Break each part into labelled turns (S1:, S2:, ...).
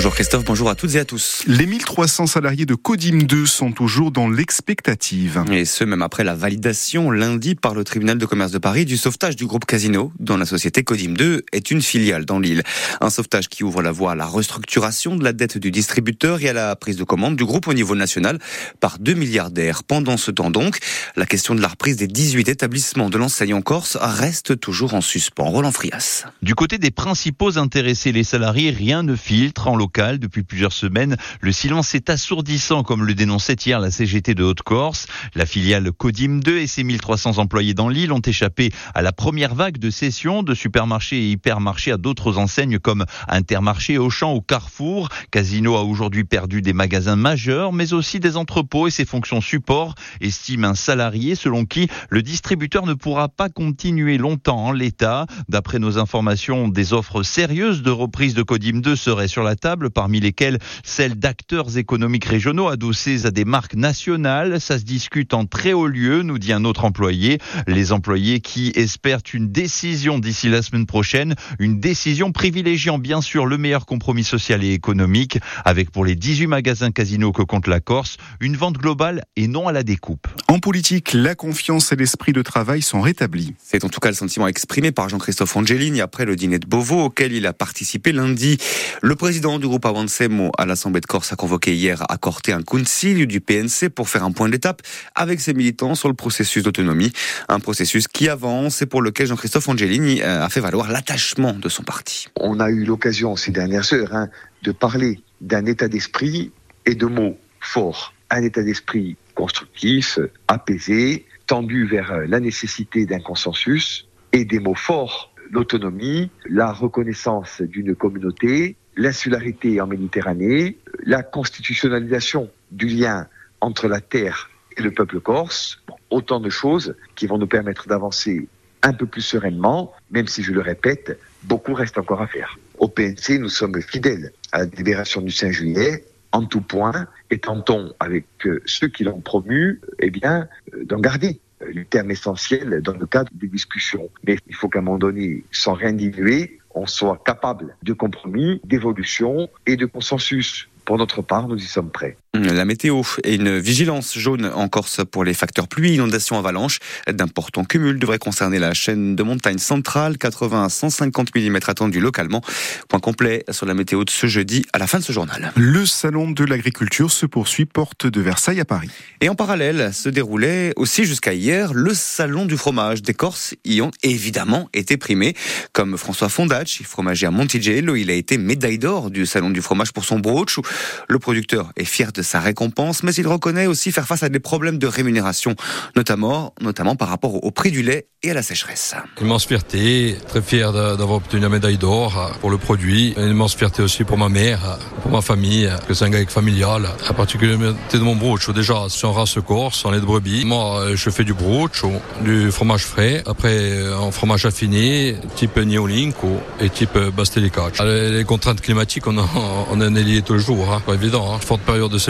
S1: Bonjour Christophe, bonjour à toutes et à tous.
S2: Les 1300 salariés de Codim 2 sont toujours dans l'expectative.
S1: Et ce, même après la validation lundi par le tribunal de commerce de Paris du sauvetage du groupe Casino, dont la société Codim 2 est une filiale dans l'île. Un sauvetage qui ouvre la voie à la restructuration de la dette du distributeur et à la prise de commande du groupe au niveau national par deux milliardaires. Pendant ce temps donc, la question de la reprise des 18 établissements de l'enseigne en Corse reste toujours en suspens. Roland Frias.
S3: Du côté des principaux intéressés, les salariés, rien ne filtre en depuis plusieurs semaines. Le silence est assourdissant, comme le dénonçait hier la CGT de Haute-Corse. La filiale Codim 2 et ses 1300 employés dans l'île ont échappé à la première vague de cession de supermarchés et hypermarchés à d'autres enseignes comme Intermarché, Auchan ou Carrefour. Casino a aujourd'hui perdu des magasins majeurs, mais aussi des entrepôts et ses fonctions support, estime un salarié selon qui le distributeur ne pourra pas continuer longtemps en l'état. D'après nos informations, des offres sérieuses de reprise de Codim 2 seraient sur la table parmi lesquels celles d'acteurs économiques régionaux adossés à des marques nationales. Ça se discute en très haut lieu, nous dit un autre employé. Les employés qui espèrent une décision d'ici la semaine prochaine, une décision privilégiant bien sûr le meilleur compromis social et économique, avec pour les 18 magasins casinos que compte la Corse, une vente globale et non à la découpe.
S2: En politique, la confiance et l'esprit de travail sont rétablis.
S1: C'est en tout cas le sentiment exprimé par Jean-Christophe Angelini après le dîner de Beauvau auquel il a participé lundi. Le président du groupe Avancemo à l'Assemblée de Corse a convoqué hier à Corté un concile du PNC pour faire un point d'étape avec ses militants sur le processus d'autonomie. Un processus qui avance et pour lequel Jean-Christophe Angelini euh, a fait valoir l'attachement de son parti.
S4: On a eu l'occasion ces dernières heures hein, de parler d'un état d'esprit et de mots forts. Un état d'esprit constructif, apaisé, tendu vers la nécessité d'un consensus et des mots forts, l'autonomie, la reconnaissance d'une communauté, l'insularité en Méditerranée, la constitutionnalisation du lien entre la terre et le peuple corse, autant de choses qui vont nous permettre d'avancer un peu plus sereinement, même si je le répète, beaucoup reste encore à faire. Au PNC, nous sommes fidèles à la libération du 5 juillet, en tout point, et tentons avec euh, ceux qui l'ont promu, eh bien, euh, d'en garder le terme essentiel dans le cadre des discussions. Mais il faut qu'à un moment donné, sans rien diluer, on soit capable de compromis, d'évolution et de consensus. Pour notre part, nous y sommes prêts.
S1: La météo et une vigilance jaune en Corse pour les facteurs pluie, inondations, avalanches. D'importants cumuls devraient concerner la chaîne de montagne centrale, 80 à 150 mm attendus localement. Point complet sur la météo de ce jeudi à la fin de ce journal.
S2: Le salon de l'agriculture se poursuit porte de Versailles à Paris.
S1: Et en parallèle se déroulait aussi jusqu'à hier le salon du fromage. Des Corses y ont évidemment été primés, comme François Fondacci, fromager à Montigello. Il a été médaille d'or du salon du fromage pour son brooch. Le producteur est fier de sa récompense, mais il reconnaît aussi faire face à des problèmes de rémunération, notamment, notamment par rapport au prix du lait et à la sécheresse.
S5: Immense fierté, très fier d'avoir obtenu la médaille d'or pour le produit. Une immense fierté aussi pour ma mère, pour ma famille, que c'est un gars familial. La particularité de mon brooch, déjà, c'est en race corse, en lait de brebis. Moi, je fais du brooch, du fromage frais, après en fromage affiné, type Neolinco et type Bastelicac. Les contraintes climatiques, on, en est lié jour, hein. pas évident. Hein. Forte période de sécheresse,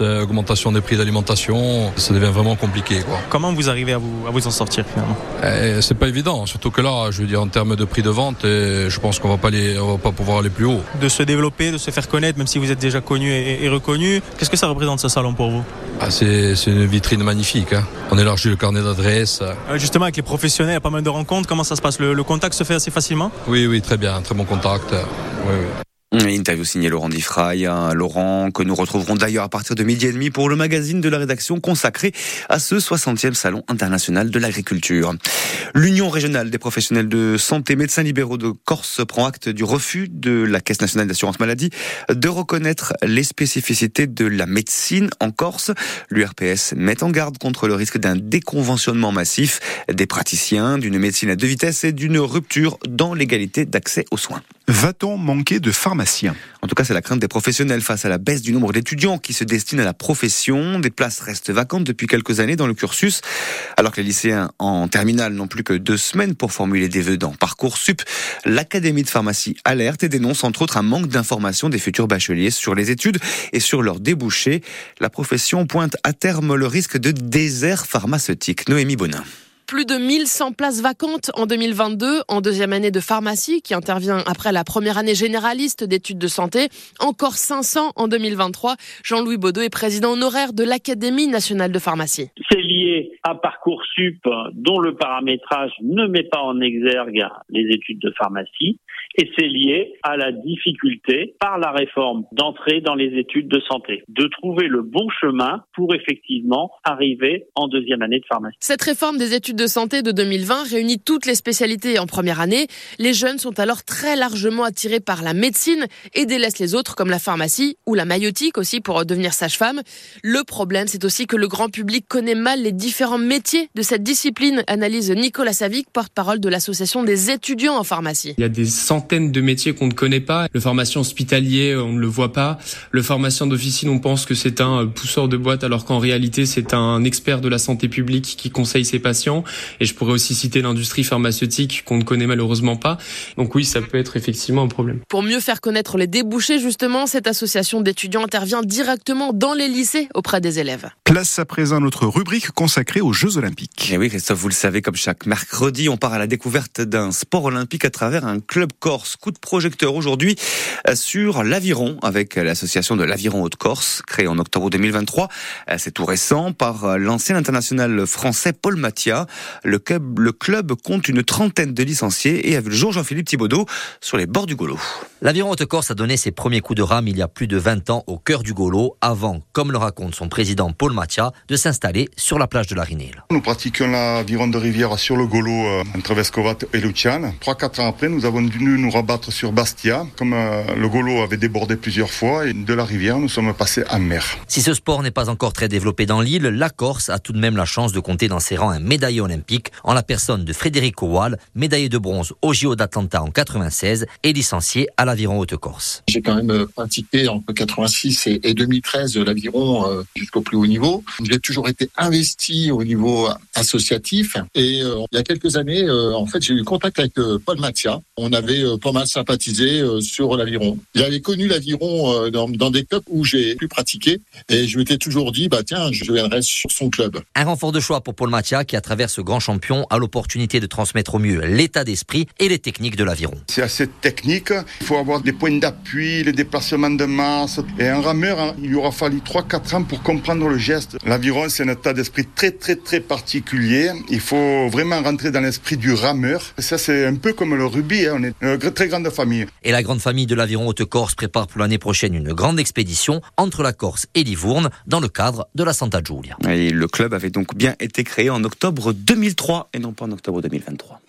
S5: euh, augmentation des prix d'alimentation, ça devient vraiment compliqué. Quoi.
S6: Comment vous arrivez à vous, à vous en sortir finalement
S5: eh, C'est pas évident, surtout que là, je veux dire, en termes de prix de vente, eh, je pense qu'on va pas on va pas pouvoir aller plus haut.
S6: De se développer, de se faire connaître, même si vous êtes déjà connu et, et reconnu, qu'est-ce que ça représente ce salon pour vous?
S5: Ah, c'est, une vitrine magnifique. Hein. On élargit le carnet d'adresses.
S6: justement, avec les professionnels, il y a pas mal de rencontres. Comment ça se passe? Le, le contact se fait assez facilement?
S5: Oui, oui, très bien, très bon contact. Oui, oui.
S1: Interview signée Laurent Diffray, hein, Laurent que nous retrouverons d'ailleurs à partir de midi et demi pour le magazine de la rédaction consacré à ce 60e salon international de l'agriculture. L'Union régionale des professionnels de santé médecins libéraux de Corse prend acte du refus de la Caisse nationale d'assurance maladie de reconnaître les spécificités de la médecine en Corse. L'URPS met en garde contre le risque d'un déconventionnement massif des praticiens, d'une médecine à deux vitesses et d'une rupture dans l'égalité d'accès aux soins.
S2: Va-t-on manquer de pharmaciens?
S1: En tout cas, c'est la crainte des professionnels face à la baisse du nombre d'étudiants qui se destinent à la profession. Des places restent vacantes depuis quelques années dans le cursus, alors que les lycéens en terminale n'ont plus que deux semaines pour formuler des vœux dans Parcoursup. L'Académie de pharmacie alerte et dénonce entre autres un manque d'informations des futurs bacheliers sur les études et sur leurs débouchés. La profession pointe à terme le risque de désert pharmaceutique. Noémie Bonin.
S7: Plus de 1100 places vacantes en 2022 en deuxième année de pharmacie qui intervient après la première année généraliste d'études de santé. Encore 500 en 2023. Jean-Louis Baudot est président honoraire de l'Académie nationale de pharmacie.
S8: Lié à Parcoursup dont le paramétrage ne met pas en exergue les études de pharmacie et c'est lié à la difficulté par la réforme d'entrer dans les études de santé, de trouver le bon chemin pour effectivement arriver en deuxième année de pharmacie.
S7: Cette réforme des études de santé de 2020 réunit toutes les spécialités en première année. Les jeunes sont alors très largement attirés par la médecine et délaissent les autres comme la pharmacie ou la maïotique aussi pour devenir sage-femme. Le problème, c'est aussi que le grand public connaît mal les différents métiers de cette discipline, analyse Nicolas Savic, porte-parole de l'association des étudiants en pharmacie.
S9: Il y a des centaines de métiers qu'on ne connaît pas. Le pharmacien hospitalier, on ne le voit pas. Le pharmacien d'officine, on pense que c'est un pousseur de boîte alors qu'en réalité c'est un expert de la santé publique qui conseille ses patients. Et je pourrais aussi citer l'industrie pharmaceutique qu'on ne connaît malheureusement pas. Donc oui, ça peut être effectivement un problème.
S7: Pour mieux faire connaître les débouchés, justement, cette association d'étudiants intervient directement dans les lycées auprès des élèves.
S2: Place à présent notre rubrique consacrée aux Jeux Olympiques.
S1: Et oui, Christophe, vous le savez, comme chaque mercredi, on part à la découverte d'un sport olympique à travers un club corse. Coup de projecteur aujourd'hui sur l'aviron avec l'association de l'aviron Haute-Corse, créée en octobre 2023. C'est tout récent par l'ancien international français Paul Mathia. Le club, le club compte une trentaine de licenciés et a vu le jour Jean-Philippe Thibaudot sur les bords du Golo.
S10: L'aviron Haute-Corse a donné ses premiers coups de rame il y a plus de 20 ans au cœur du Golo, avant, comme le raconte son président Paul Mathia, de s'installer sur la plage de la Rinelle.
S11: Nous pratiquons l'aviron de rivière sur le Golo euh, entre Vescovat et Luciane. Trois, quatre ans après, nous avons dû nous rabattre sur Bastia. Comme euh, le Golo avait débordé plusieurs fois, et de la rivière, nous sommes passés en mer.
S10: Si ce sport n'est pas encore très développé dans l'île, la Corse a tout de même la chance de compter dans ses rangs un médaillé olympique en la personne de Frédéric Wall, médaillé de bronze au JO d'Atlanta en 96 et licencié à l'aviron Haute-Corse.
S12: J'ai quand même pratiqué entre 86 et 2013 l'aviron euh, jusqu'au plus haut niveau. J'ai toujours été investi au niveau associatif et euh, il y a quelques années, euh, en fait, j'ai eu contact avec Paul Mathia. On avait pas mal sympathisé sur l'aviron. J'avais connu l'aviron dans, dans, des clubs où j'ai pu pratiquer et je m'étais toujours dit, bah tiens, je viendrai sur son club.
S10: Un renfort de choix pour Paul Mathia qui, à travers ce grand champion, a l'opportunité de transmettre au mieux l'état d'esprit et les techniques de l'aviron.
S11: C'est assez technique. Il faut avoir des points d'appui, les déplacements de masse. Et un rameur, hein, il lui aura fallu 3-4 ans pour comprendre le geste. L'aviron, c'est un état d'esprit très, très, très particulier. Il faut vraiment rentrer dans l'esprit du rameur. Ça, c'est un peu comme le rugby. Hein. On est une très grande famille.
S10: Et la grande famille de l'aviron Haute-Corse prépare pour l'année prochaine une grande expédition entre la Corse et Livourne dans le cadre de la Santa Giulia.
S1: Et le club avait donc bien été créé en octobre 2003 et non pas en octobre 2023.